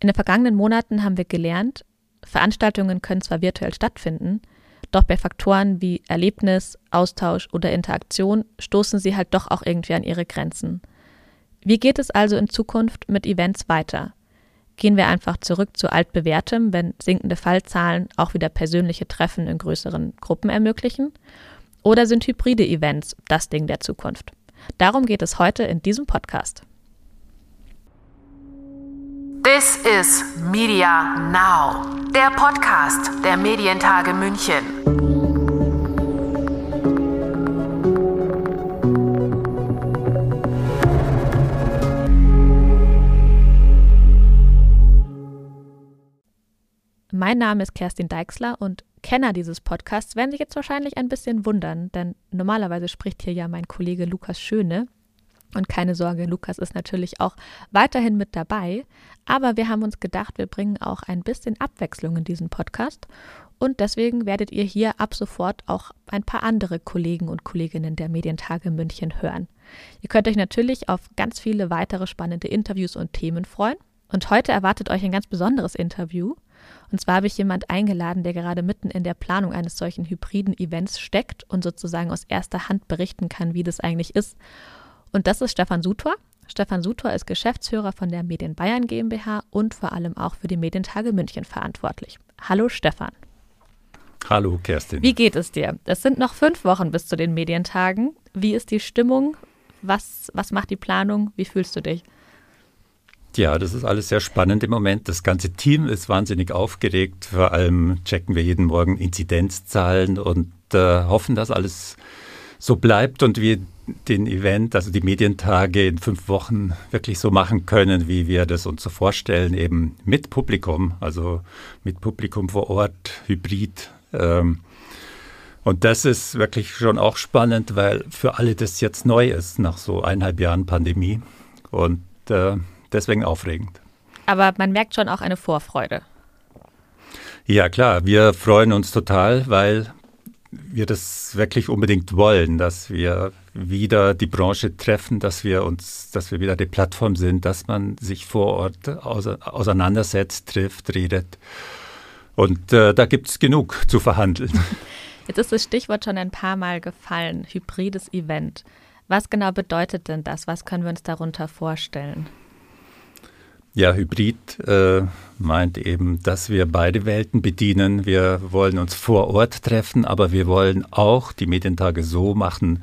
In den vergangenen Monaten haben wir gelernt, Veranstaltungen können zwar virtuell stattfinden, doch bei Faktoren wie Erlebnis, Austausch oder Interaktion stoßen sie halt doch auch irgendwie an ihre Grenzen. Wie geht es also in Zukunft mit Events weiter? Gehen wir einfach zurück zu altbewährtem, wenn sinkende Fallzahlen auch wieder persönliche Treffen in größeren Gruppen ermöglichen? Oder sind hybride Events das Ding der Zukunft? Darum geht es heute in diesem Podcast. This is Media Now, der Podcast der Medientage München. Mein Name ist Kerstin Deixler und Kenner dieses Podcasts werden sich jetzt wahrscheinlich ein bisschen wundern, denn normalerweise spricht hier ja mein Kollege Lukas Schöne, und keine Sorge, Lukas ist natürlich auch weiterhin mit dabei. Aber wir haben uns gedacht, wir bringen auch ein bisschen Abwechslung in diesen Podcast. Und deswegen werdet ihr hier ab sofort auch ein paar andere Kollegen und Kolleginnen der Medientage München hören. Ihr könnt euch natürlich auf ganz viele weitere spannende Interviews und Themen freuen. Und heute erwartet euch ein ganz besonderes Interview. Und zwar habe ich jemand eingeladen, der gerade mitten in der Planung eines solchen hybriden Events steckt und sozusagen aus erster Hand berichten kann, wie das eigentlich ist und das ist Stefan Sutor. Stefan Sutor ist Geschäftsführer von der Medien Bayern GmbH und vor allem auch für die Medientage München verantwortlich. Hallo Stefan. Hallo Kerstin. Wie geht es dir? Es sind noch fünf Wochen bis zu den Medientagen. Wie ist die Stimmung? Was, was macht die Planung? Wie fühlst du dich? Ja, das ist alles sehr spannend im Moment. Das ganze Team ist wahnsinnig aufgeregt. Vor allem checken wir jeden Morgen Inzidenzzahlen und äh, hoffen, dass alles so bleibt und wir den Event, also die Medientage in fünf Wochen wirklich so machen können, wie wir das uns so vorstellen, eben mit Publikum, also mit Publikum vor Ort, hybrid. Ähm, und das ist wirklich schon auch spannend, weil für alle das jetzt neu ist nach so eineinhalb Jahren Pandemie und äh, deswegen aufregend. Aber man merkt schon auch eine Vorfreude. Ja, klar, wir freuen uns total, weil wir das wirklich unbedingt wollen, dass wir wieder die Branche treffen, dass wir uns, dass wir wieder die Plattform sind, dass man sich vor Ort auseinandersetzt, trifft, redet. Und äh, da gibt es genug zu verhandeln. Jetzt ist das Stichwort schon ein paar Mal gefallen, hybrides Event. Was genau bedeutet denn das? Was können wir uns darunter vorstellen? Ja, Hybrid äh, meint eben, dass wir beide Welten bedienen. Wir wollen uns vor Ort treffen, aber wir wollen auch die Medientage so machen,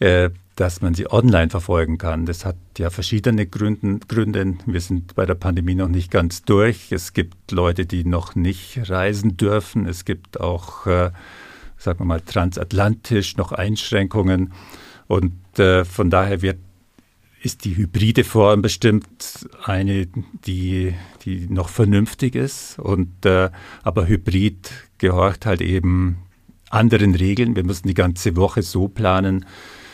äh, dass man sie online verfolgen kann. Das hat ja verschiedene Gründen, Gründe. Wir sind bei der Pandemie noch nicht ganz durch. Es gibt Leute, die noch nicht reisen dürfen. Es gibt auch, äh, sagen wir mal, transatlantisch noch Einschränkungen. Und äh, von daher wird ist die hybride Form bestimmt eine, die, die noch vernünftig ist. Und, äh, aber Hybrid gehorcht halt eben anderen Regeln. Wir müssen die ganze Woche so planen,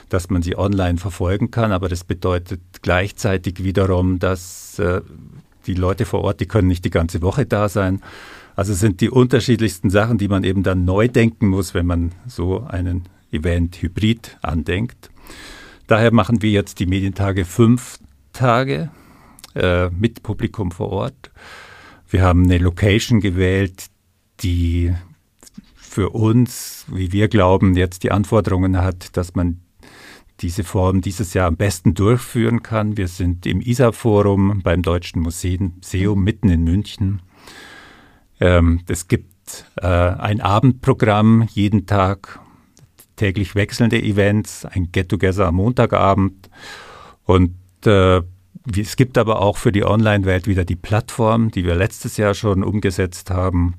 dass man sie online verfolgen kann. Aber das bedeutet gleichzeitig wiederum, dass äh, die Leute vor Ort, die können nicht die ganze Woche da sein. Also sind die unterschiedlichsten Sachen, die man eben dann neu denken muss, wenn man so einen Event hybrid andenkt. Daher machen wir jetzt die Medientage fünf Tage äh, mit Publikum vor Ort. Wir haben eine Location gewählt, die für uns, wie wir glauben, jetzt die Anforderungen hat, dass man diese Form dieses Jahr am besten durchführen kann. Wir sind im ISA-Forum beim Deutschen Museum, mitten in München. Ähm, es gibt äh, ein Abendprogramm jeden Tag täglich wechselnde Events, ein Get-Together am Montagabend und äh, es gibt aber auch für die Online-Welt wieder die Plattform, die wir letztes Jahr schon umgesetzt haben.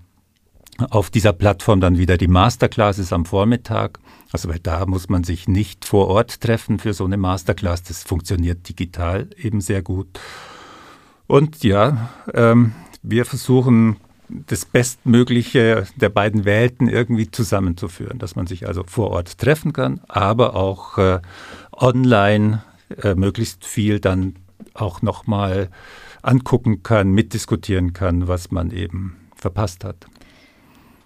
Auf dieser Plattform dann wieder die Masterclasses am Vormittag. Also weil da muss man sich nicht vor Ort treffen für so eine Masterclass. Das funktioniert digital eben sehr gut. Und ja, ähm, wir versuchen das Bestmögliche der beiden Welten irgendwie zusammenzuführen, dass man sich also vor Ort treffen kann, aber auch äh, online äh, möglichst viel dann auch nochmal angucken kann, mitdiskutieren kann, was man eben verpasst hat.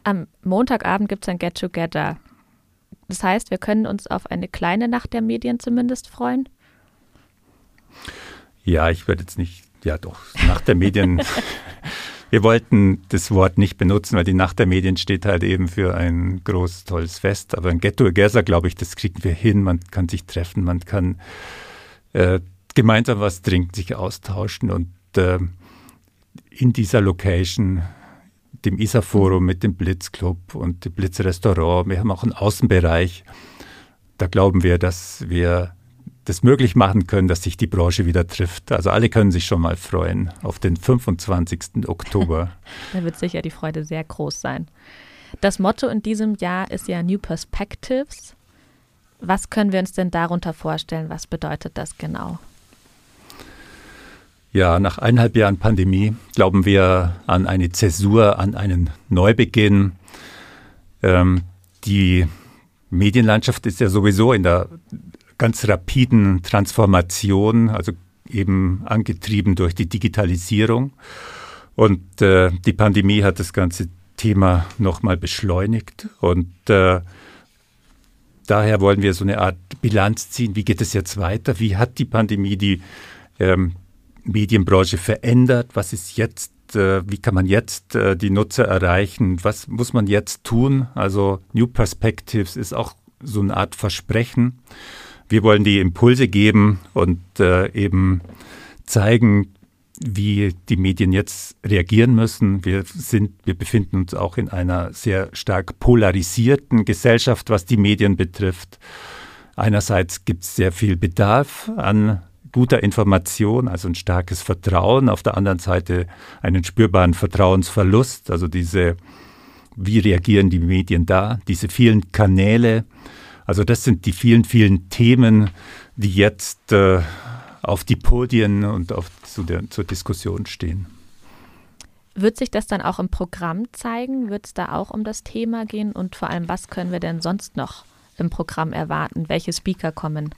Am Montagabend gibt es ein Get-Together. Das heißt, wir können uns auf eine kleine Nacht der Medien zumindest freuen? Ja, ich würde jetzt nicht ja doch, nach der Medien. wir wollten das Wort nicht benutzen, weil die Nacht der Medien steht halt eben für ein großes, tolles Fest. Aber ein Get Together, glaube ich, das kriegen wir hin. Man kann sich treffen, man kann äh, gemeinsam was trinken, sich austauschen und äh, in dieser Location, dem ISA-Forum mit dem Blitzclub und dem Blitzrestaurant, wir haben auch einen Außenbereich. Da glauben wir, dass wir das möglich machen können, dass sich die Branche wieder trifft. Also alle können sich schon mal freuen auf den 25. Oktober. da wird sicher die Freude sehr groß sein. Das Motto in diesem Jahr ist ja New Perspectives. Was können wir uns denn darunter vorstellen? Was bedeutet das genau? Ja, nach eineinhalb Jahren Pandemie glauben wir an eine Zäsur, an einen Neubeginn. Ähm, die Medienlandschaft ist ja sowieso in der ganz rapiden Transformation, also eben angetrieben durch die Digitalisierung. Und äh, die Pandemie hat das ganze Thema nochmal beschleunigt. Und äh, daher wollen wir so eine Art Bilanz ziehen. Wie geht es jetzt weiter? Wie hat die Pandemie die ähm, Medienbranche verändert? Was ist jetzt, äh, wie kann man jetzt äh, die Nutzer erreichen? Was muss man jetzt tun? Also New Perspectives ist auch so eine Art Versprechen. Wir wollen die Impulse geben und äh, eben zeigen, wie die Medien jetzt reagieren müssen. Wir sind, wir befinden uns auch in einer sehr stark polarisierten Gesellschaft, was die Medien betrifft. Einerseits gibt es sehr viel Bedarf an guter Information, also ein starkes Vertrauen. Auf der anderen Seite einen spürbaren Vertrauensverlust. Also diese, wie reagieren die Medien da? Diese vielen Kanäle, also das sind die vielen, vielen Themen, die jetzt äh, auf die Podien und auf, zu der, zur Diskussion stehen. Wird sich das dann auch im Programm zeigen? Wird es da auch um das Thema gehen? Und vor allem, was können wir denn sonst noch im Programm erwarten? Welche Speaker kommen?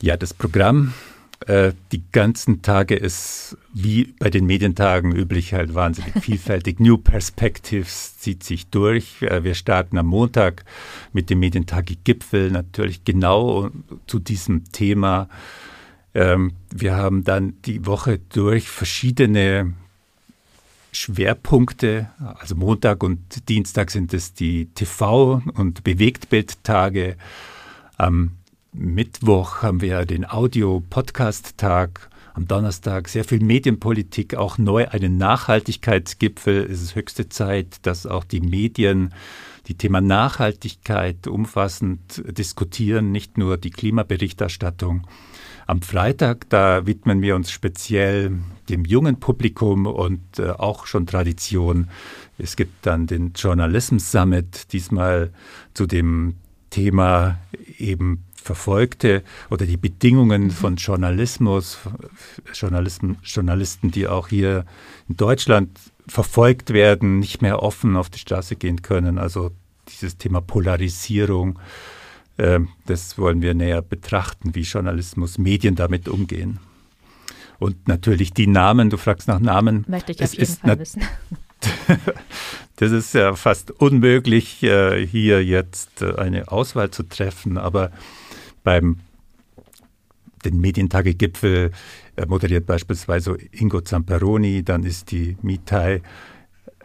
Ja, das Programm äh, die ganzen Tage ist wie bei den Medientagen üblich halt wahnsinnig vielfältig. New Perspectives zieht sich durch. Äh, wir starten am Montag mit dem Medientage Gipfel natürlich genau zu diesem Thema. Ähm, wir haben dann die Woche durch verschiedene Schwerpunkte. Also Montag und Dienstag sind es die TV- und Bewegtbildtage. Am Mittwoch haben wir den Audio-Podcast-Tag. Am Donnerstag sehr viel Medienpolitik, auch neu einen Nachhaltigkeitsgipfel. Es ist höchste Zeit, dass auch die Medien die Thema Nachhaltigkeit umfassend diskutieren, nicht nur die Klimaberichterstattung. Am Freitag, da widmen wir uns speziell dem jungen Publikum und äh, auch schon Tradition. Es gibt dann den Journalism Summit, diesmal zu dem Thema eben verfolgte oder die Bedingungen mhm. von Journalismus, Journalisten, Journalisten, die auch hier in Deutschland verfolgt werden, nicht mehr offen auf die Straße gehen können. Also dieses Thema Polarisierung, äh, das wollen wir näher betrachten, wie Journalismus, Medien damit umgehen. Und natürlich die Namen, du fragst nach Namen. Möchte ich auf jeden Fall wissen. das ist ja fast unmöglich, äh, hier jetzt äh, eine Auswahl zu treffen, aber beim den Medientage-Gipfel äh, moderiert beispielsweise Ingo Zamperoni, dann ist die Mitai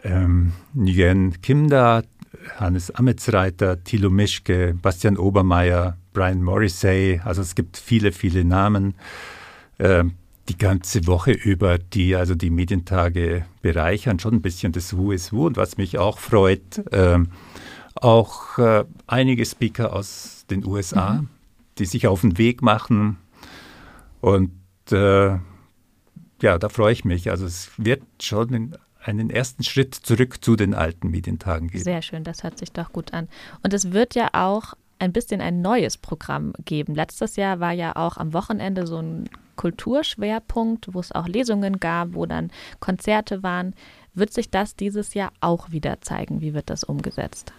ähm, Nguyen Kim da, Hannes Ametsreiter, Thilo Mischke, Bastian Obermeier, Brian Morrissey, also es gibt viele, viele Namen. Äh, die ganze Woche über, die also die Medientage bereichern, schon ein bisschen das Who is Who. Und was mich auch freut, äh, auch äh, einige Speaker aus den USA, mhm die sich auf den Weg machen. Und äh, ja, da freue ich mich. Also es wird schon einen ersten Schritt zurück zu den alten Medientagen geben. Sehr schön, das hört sich doch gut an. Und es wird ja auch ein bisschen ein neues Programm geben. Letztes Jahr war ja auch am Wochenende so ein Kulturschwerpunkt, wo es auch Lesungen gab, wo dann Konzerte waren. Wird sich das dieses Jahr auch wieder zeigen? Wie wird das umgesetzt?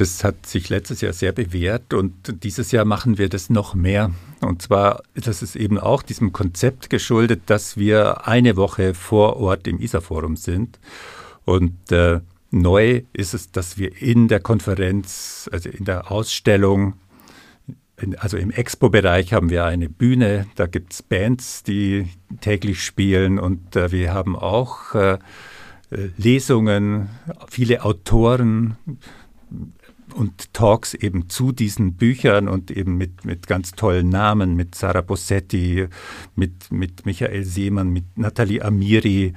Das hat sich letztes Jahr sehr bewährt und dieses Jahr machen wir das noch mehr. Und zwar das ist eben auch diesem Konzept geschuldet, dass wir eine Woche vor Ort im ISA-Forum sind. Und äh, neu ist es, dass wir in der Konferenz, also in der Ausstellung, also im Expo-Bereich haben wir eine Bühne, da gibt es Bands, die täglich spielen und äh, wir haben auch äh, äh, Lesungen, viele Autoren und Talks eben zu diesen Büchern und eben mit, mit ganz tollen Namen, mit Sarah Bossetti, mit, mit Michael Seemann, mit Nathalie Amiri,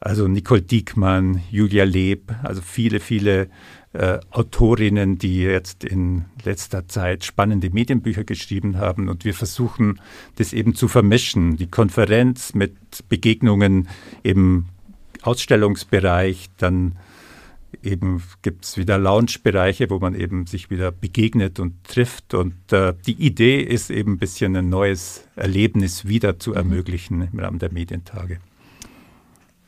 also Nicole Diekmann, Julia Leb, also viele, viele äh, Autorinnen, die jetzt in letzter Zeit spannende Medienbücher geschrieben haben. Und wir versuchen, das eben zu vermischen, die Konferenz mit Begegnungen im Ausstellungsbereich, dann eben gibt es wieder Lounge-Bereiche, wo man eben sich wieder begegnet und trifft. Und äh, die Idee ist eben ein bisschen ein neues Erlebnis wieder zu mhm. ermöglichen im Rahmen der Medientage.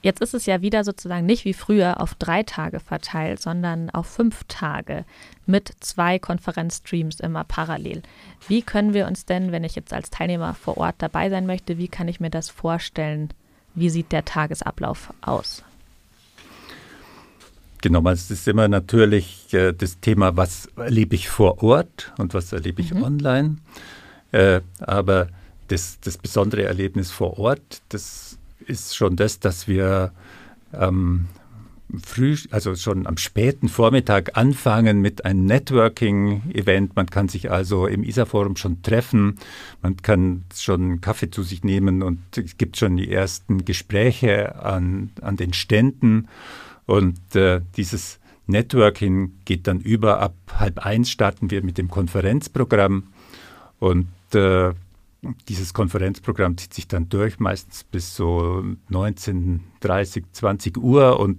Jetzt ist es ja wieder sozusagen nicht wie früher auf drei Tage verteilt, sondern auf fünf Tage mit zwei Konferenzstreams immer parallel. Wie können wir uns denn, wenn ich jetzt als Teilnehmer vor Ort dabei sein möchte, wie kann ich mir das vorstellen? Wie sieht der Tagesablauf aus? Genau, es ist immer natürlich äh, das Thema, was erlebe ich vor Ort und was erlebe ich mhm. online. Äh, aber das, das besondere Erlebnis vor Ort, das ist schon das, dass wir ähm, früh, also schon am späten Vormittag anfangen mit einem Networking-Event. Man kann sich also im ISA-Forum schon treffen, man kann schon Kaffee zu sich nehmen und es gibt schon die ersten Gespräche an, an den Ständen. Und äh, dieses Networking geht dann über. Ab halb eins starten wir mit dem Konferenzprogramm und äh, dieses Konferenzprogramm zieht sich dann durch, meistens bis so 19, 30, 20 Uhr und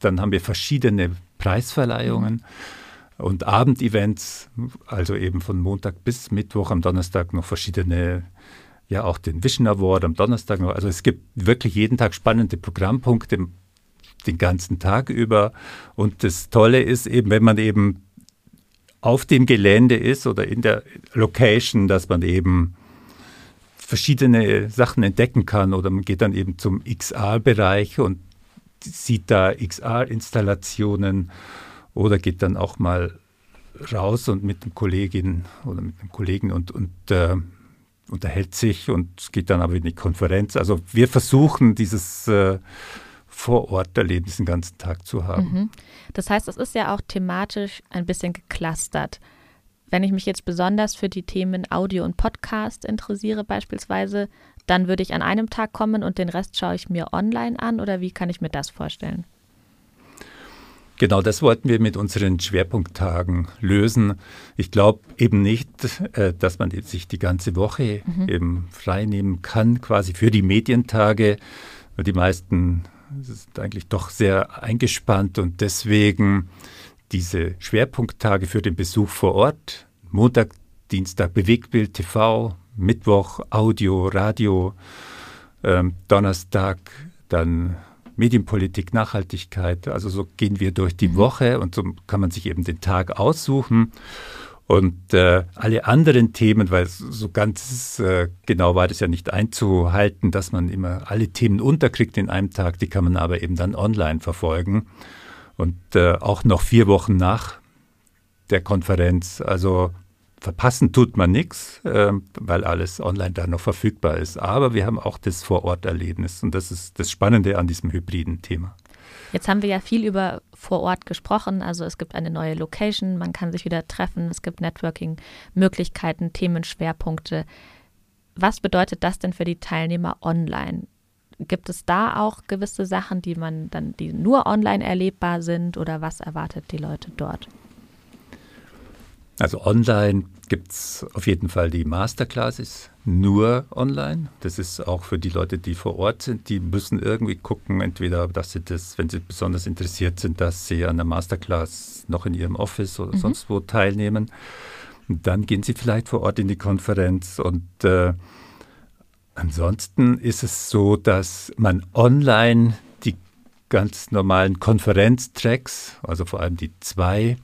dann haben wir verschiedene Preisverleihungen und Abendevents, also eben von Montag bis Mittwoch, am Donnerstag noch verschiedene, ja auch den Vision Award am Donnerstag noch. Also es gibt wirklich jeden Tag spannende Programmpunkte den ganzen Tag über und das Tolle ist eben, wenn man eben auf dem Gelände ist oder in der Location, dass man eben verschiedene Sachen entdecken kann oder man geht dann eben zum XR-Bereich und sieht da XR-Installationen oder geht dann auch mal raus und mit einem Kollegin oder mit einem Kollegen und, und äh, unterhält sich und geht dann aber in die Konferenz. Also wir versuchen dieses äh, Vororterlebnis den ganzen Tag zu haben. Mhm. Das heißt, es ist ja auch thematisch ein bisschen geclustert. Wenn ich mich jetzt besonders für die Themen Audio und Podcast interessiere beispielsweise, dann würde ich an einem Tag kommen und den Rest schaue ich mir online an oder wie kann ich mir das vorstellen? Genau, das wollten wir mit unseren Schwerpunkttagen lösen. Ich glaube eben nicht, äh, dass man sich die ganze Woche mhm. eben frei nehmen kann, quasi für die Medientage. Die meisten sind eigentlich doch sehr eingespannt und deswegen diese Schwerpunkttage für den Besuch vor Ort, Montag, Dienstag Bewegtbild TV, Mittwoch Audio, Radio, ähm, Donnerstag dann Medienpolitik, Nachhaltigkeit. Also so gehen wir durch die mhm. Woche und so kann man sich eben den Tag aussuchen. Und äh, alle anderen Themen, weil so ganz äh, genau war das ja nicht einzuhalten, dass man immer alle Themen unterkriegt in einem Tag, die kann man aber eben dann online verfolgen. Und äh, auch noch vier Wochen nach der Konferenz. Also verpassen tut man nichts, äh, weil alles online da noch verfügbar ist. Aber wir haben auch das Vororterlebnis und das ist das Spannende an diesem hybriden Thema. Jetzt haben wir ja viel über vor Ort gesprochen. Also es gibt eine neue Location, man kann sich wieder treffen, es gibt Networking-Möglichkeiten, Themenschwerpunkte. Was bedeutet das denn für die Teilnehmer online? Gibt es da auch gewisse Sachen, die man dann, die nur online erlebbar sind oder was erwartet die Leute dort? Also online gibt es auf jeden Fall die Masterclasses nur online. Das ist auch für die Leute, die vor Ort sind, die müssen irgendwie gucken, entweder, dass sie das, wenn sie besonders interessiert sind, dass sie an der Masterclass noch in ihrem Office oder mhm. sonst wo teilnehmen. Und dann gehen sie vielleicht vor Ort in die Konferenz und äh, Ansonsten ist es so, dass man online die ganz normalen Konferenztracks, also vor allem die zwei,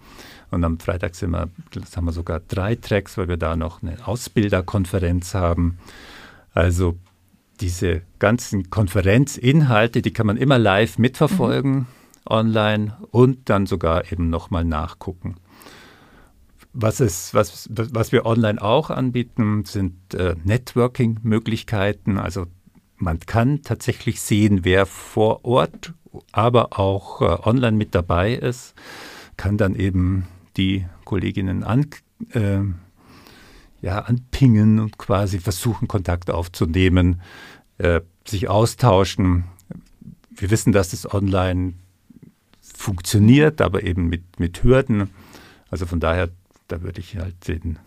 und am Freitag sind wir, haben wir sogar drei Tracks, weil wir da noch eine Ausbilderkonferenz haben. Also diese ganzen Konferenzinhalte, die kann man immer live mitverfolgen mhm. online und dann sogar eben nochmal nachgucken. was, es, was, was wir online auch anbieten, sind äh, Networking-Möglichkeiten. Also man kann tatsächlich sehen, wer vor Ort, aber auch äh, online mit dabei ist, kann dann eben die Kolleginnen an, äh, ja, anpingen und quasi versuchen, Kontakt aufzunehmen, äh, sich austauschen. Wir wissen, dass es online funktioniert, aber eben mit, mit Hürden. Also von daher, da würde ich halt den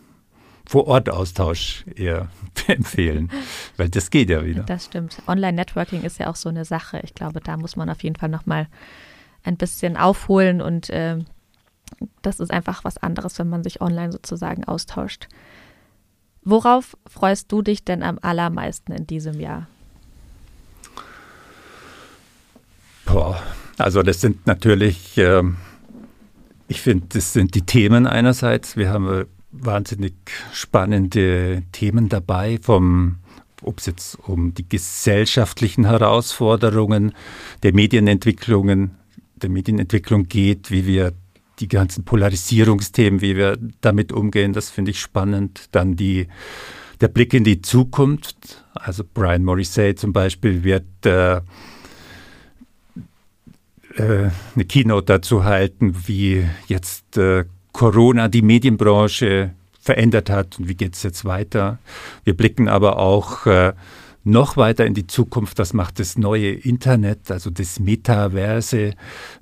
Vor-Ort-Austausch eher empfehlen, weil das geht ja wieder. Das stimmt. Online-Networking ist ja auch so eine Sache. Ich glaube, da muss man auf jeden Fall nochmal ein bisschen aufholen und äh, das ist einfach was anderes, wenn man sich online sozusagen austauscht. Worauf freust du dich denn am allermeisten in diesem Jahr? Boah, also das sind natürlich, äh, ich finde, das sind die Themen einerseits. Wir haben äh, wahnsinnig spannende Themen dabei, vom ob es jetzt um die gesellschaftlichen Herausforderungen der Medienentwicklungen, der Medienentwicklung geht, wie wir die ganzen Polarisierungsthemen, wie wir damit umgehen, das finde ich spannend. Dann die, der Blick in die Zukunft. Also Brian Morrissey zum Beispiel wird äh, äh, eine Keynote dazu halten, wie jetzt äh, Corona die Medienbranche verändert hat und wie geht es jetzt weiter. Wir blicken aber auch äh, noch weiter in die Zukunft, was macht das neue Internet, also das Metaverse,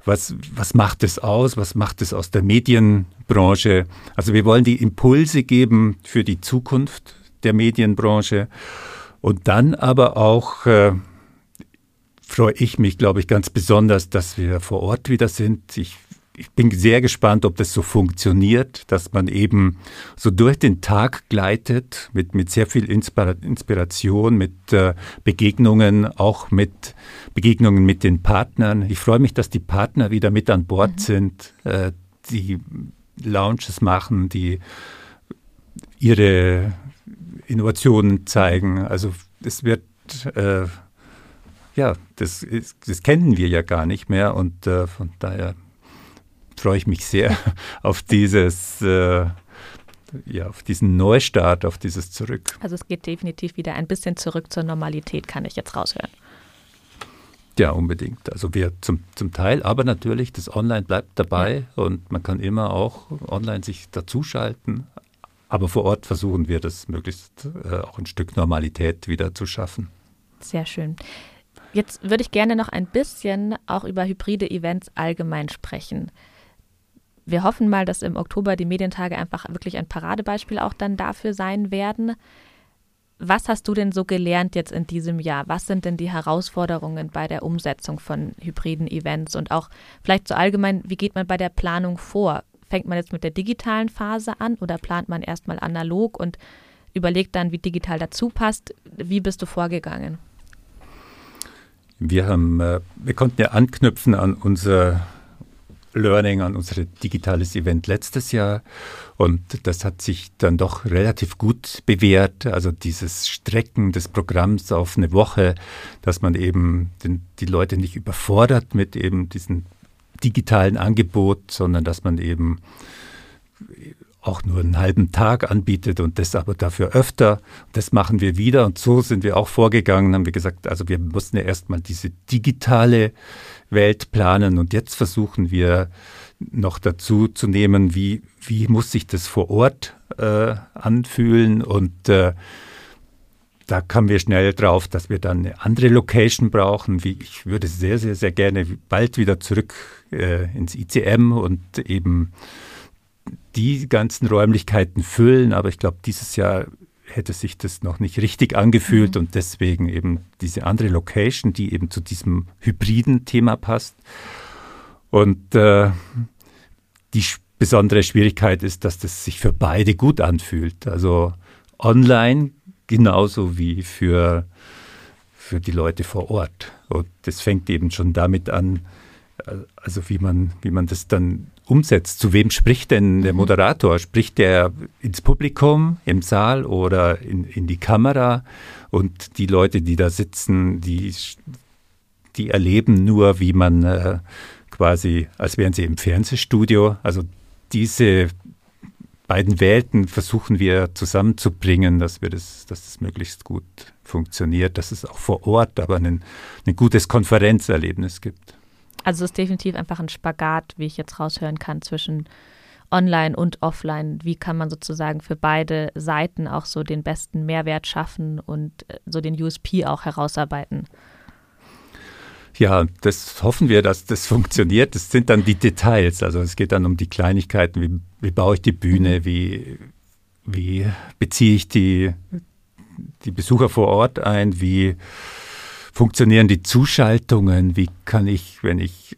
was, was macht es aus, was macht es aus der Medienbranche. Also wir wollen die Impulse geben für die Zukunft der Medienbranche und dann aber auch äh, freue ich mich, glaube ich, ganz besonders, dass wir vor Ort wieder sind. Ich ich bin sehr gespannt, ob das so funktioniert, dass man eben so durch den Tag gleitet mit, mit sehr viel Inspiration, mit äh, Begegnungen, auch mit Begegnungen mit den Partnern. Ich freue mich, dass die Partner wieder mit an Bord mhm. sind, äh, die Lounges machen, die ihre Innovationen zeigen. Also es wird äh, ja, das, das kennen wir ja gar nicht mehr und äh, von daher freue ich mich sehr auf dieses, äh, ja, auf diesen Neustart, auf dieses Zurück. Also es geht definitiv wieder ein bisschen zurück zur Normalität, kann ich jetzt raushören. Ja, unbedingt. Also wir zum, zum Teil, aber natürlich, das Online bleibt dabei ja. und man kann immer auch online sich dazuschalten. Aber vor Ort versuchen wir das möglichst äh, auch ein Stück Normalität wieder zu schaffen. Sehr schön. Jetzt würde ich gerne noch ein bisschen auch über hybride Events allgemein sprechen wir hoffen mal, dass im Oktober die Medientage einfach wirklich ein Paradebeispiel auch dann dafür sein werden. Was hast du denn so gelernt jetzt in diesem Jahr? Was sind denn die Herausforderungen bei der Umsetzung von hybriden Events und auch vielleicht so allgemein, wie geht man bei der Planung vor? Fängt man jetzt mit der digitalen Phase an oder plant man erstmal analog und überlegt dann, wie digital dazu passt? Wie bist du vorgegangen? Wir haben, äh, wir konnten ja anknüpfen an unser Learning an unser digitales Event letztes Jahr. Und das hat sich dann doch relativ gut bewährt. Also dieses Strecken des Programms auf eine Woche, dass man eben den, die Leute nicht überfordert mit eben diesem digitalen Angebot, sondern dass man eben auch nur einen halben Tag anbietet und das aber dafür öfter. Das machen wir wieder und so sind wir auch vorgegangen, haben wir gesagt, also wir mussten ja erstmal diese digitale Welt planen und jetzt versuchen wir noch dazu zu nehmen, wie, wie muss sich das vor Ort äh, anfühlen und äh, da kamen wir schnell drauf, dass wir dann eine andere Location brauchen. Wie, ich würde sehr, sehr, sehr gerne bald wieder zurück äh, ins ICM und eben die ganzen Räumlichkeiten füllen, aber ich glaube, dieses Jahr hätte sich das noch nicht richtig angefühlt mhm. und deswegen eben diese andere Location, die eben zu diesem hybriden Thema passt. Und äh, die besondere Schwierigkeit ist, dass das sich für beide gut anfühlt. Also online genauso wie für, für die Leute vor Ort. Und das fängt eben schon damit an, äh, also wie man, wie man das dann umsetzt. Zu wem spricht denn der mhm. Moderator? Spricht der ins Publikum, im Saal oder in, in die Kamera? Und die Leute, die da sitzen, die, die erleben nur, wie man äh, quasi, als wären sie im Fernsehstudio. Also diese beiden Welten versuchen wir zusammenzubringen, dass wir das, dass das möglichst gut funktioniert, dass es auch vor Ort aber ein, ein gutes Konferenzerlebnis gibt. Also es ist definitiv einfach ein Spagat, wie ich jetzt raushören kann, zwischen online und offline. Wie kann man sozusagen für beide Seiten auch so den besten Mehrwert schaffen und äh, so den USP auch herausarbeiten? Ja, das hoffen wir, dass das funktioniert. Das sind dann die Details. Also es geht dann um die Kleinigkeiten. Wie, wie baue ich die Bühne? Wie, wie beziehe ich die, die Besucher vor Ort ein? Wie funktionieren die Zuschaltungen? Wie kann ich, wenn ich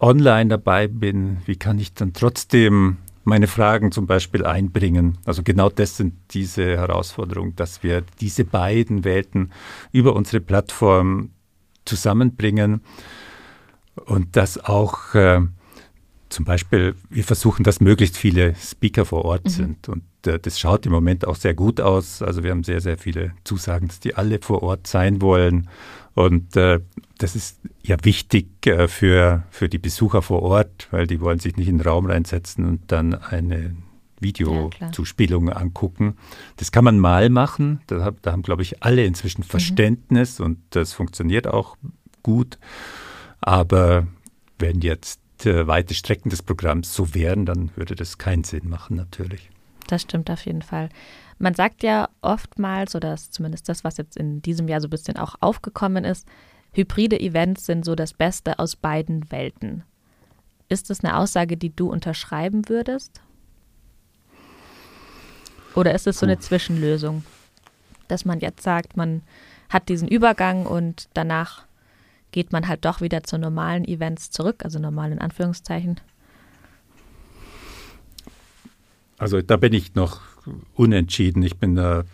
online dabei bin, wie kann ich dann trotzdem meine Fragen zum Beispiel einbringen? Also genau das sind diese Herausforderungen, dass wir diese beiden Welten über unsere Plattform zusammenbringen und dass auch äh, zum Beispiel, wir versuchen, dass möglichst viele Speaker vor Ort mhm. sind. Und äh, das schaut im Moment auch sehr gut aus. Also wir haben sehr, sehr viele Zusagen, dass die alle vor Ort sein wollen. Und äh, das ist ja wichtig äh, für, für die Besucher vor Ort, weil die wollen sich nicht in den Raum reinsetzen und dann eine Videozuspielung ja, angucken. Das kann man mal machen. Da, da haben, glaube ich, alle inzwischen mhm. Verständnis mhm. und das funktioniert auch gut. Aber wenn jetzt weite Strecken des Programms so wären, dann würde das keinen Sinn machen, natürlich. Das stimmt auf jeden Fall. Man sagt ja oftmals, oder ist zumindest das, was jetzt in diesem Jahr so ein bisschen auch aufgekommen ist, hybride Events sind so das Beste aus beiden Welten. Ist das eine Aussage, die du unterschreiben würdest? Oder ist es so eine Zwischenlösung, dass man jetzt sagt, man hat diesen Übergang und danach geht man halt doch wieder zu normalen Events zurück, also normal in Anführungszeichen? Also da bin ich noch unentschieden. Ich bin da,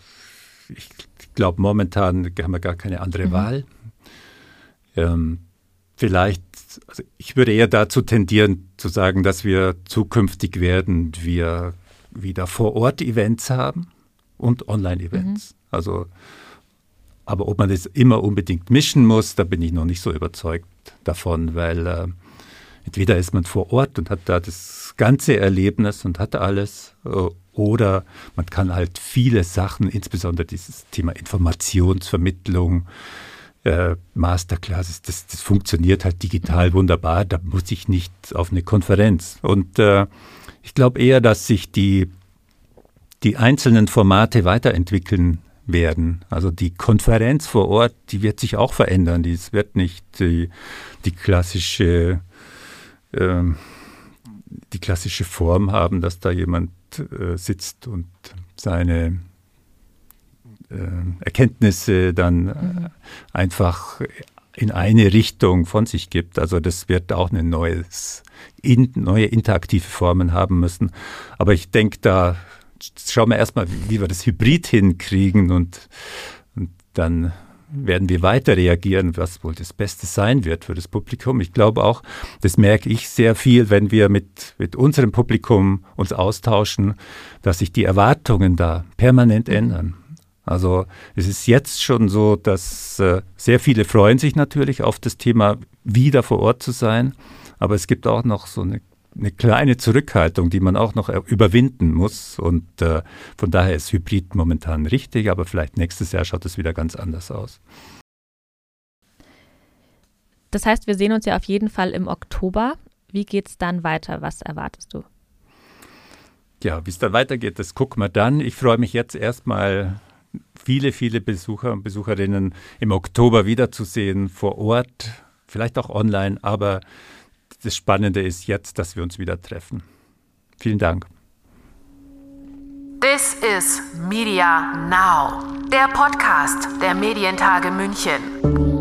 ich glaube, momentan haben wir gar keine andere mhm. Wahl. Ähm, vielleicht, also ich würde eher dazu tendieren zu sagen, dass wir zukünftig werden wir wieder vor Ort Events haben und Online-Events. Mhm. Also, aber ob man das immer unbedingt mischen muss, da bin ich noch nicht so überzeugt davon, weil äh, entweder ist man vor Ort und hat da das ganze Erlebnis und hat alles, äh, oder man kann halt viele Sachen, insbesondere dieses Thema Informationsvermittlung, äh, Masterclasses, das, das funktioniert halt digital wunderbar. Da muss ich nicht auf eine Konferenz. Und äh, ich glaube eher, dass sich die, die einzelnen Formate weiterentwickeln werden. Also die Konferenz vor Ort, die wird sich auch verändern. Es wird nicht die, die klassische äh, die klassische Form haben, dass da jemand äh, sitzt und seine äh, Erkenntnisse dann mhm. einfach in eine Richtung von sich gibt. Also das wird auch eine neues, in, neue interaktive Formen haben müssen. Aber ich denke, da schauen wir erstmal, wie wir das Hybrid hinkriegen und, und dann werden wir weiter reagieren, was wohl das Beste sein wird für das Publikum. Ich glaube auch, das merke ich sehr viel, wenn wir mit, mit unserem Publikum uns austauschen, dass sich die Erwartungen da permanent ändern. Also es ist jetzt schon so, dass äh, sehr viele freuen sich natürlich auf das Thema, wieder vor Ort zu sein. Aber es gibt auch noch so eine, eine kleine Zurückhaltung, die man auch noch überwinden muss. Und äh, von daher ist Hybrid momentan richtig, aber vielleicht nächstes Jahr schaut es wieder ganz anders aus. Das heißt, wir sehen uns ja auf jeden Fall im Oktober. Wie geht es dann weiter? Was erwartest du? Ja, wie es dann weitergeht, das gucken wir dann. Ich freue mich jetzt erstmal viele, viele Besucher und Besucherinnen im Oktober wiederzusehen vor Ort, vielleicht auch online, aber das Spannende ist jetzt, dass wir uns wieder treffen. Vielen Dank. This is Media Now, der Podcast der Medientage München.